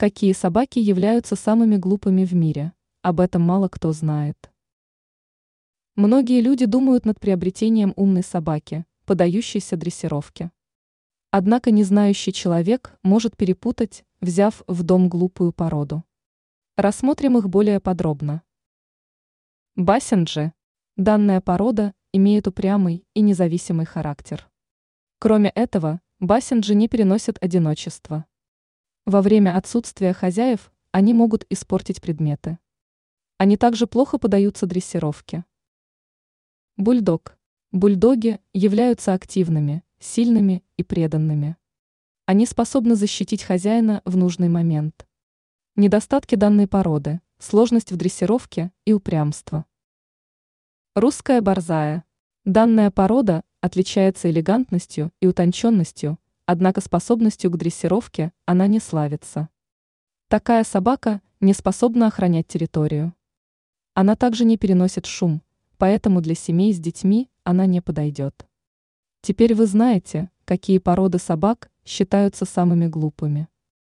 Какие собаки являются самыми глупыми в мире? Об этом мало кто знает. Многие люди думают над приобретением умной собаки, подающейся дрессировке. Однако незнающий человек может перепутать, взяв в дом глупую породу. Рассмотрим их более подробно. Бассенджи. Данная порода имеет упрямый и независимый характер. Кроме этого, бассенджи не переносят одиночество. Во время отсутствия хозяев они могут испортить предметы. Они также плохо подаются дрессировке. Бульдог. Бульдоги являются активными, сильными и преданными. Они способны защитить хозяина в нужный момент. Недостатки данной породы – сложность в дрессировке и упрямство. Русская борзая. Данная порода отличается элегантностью и утонченностью, однако способностью к дрессировке она не славится. Такая собака не способна охранять территорию. Она также не переносит шум, поэтому для семей с детьми она не подойдет. Теперь вы знаете, какие породы собак считаются самыми глупыми.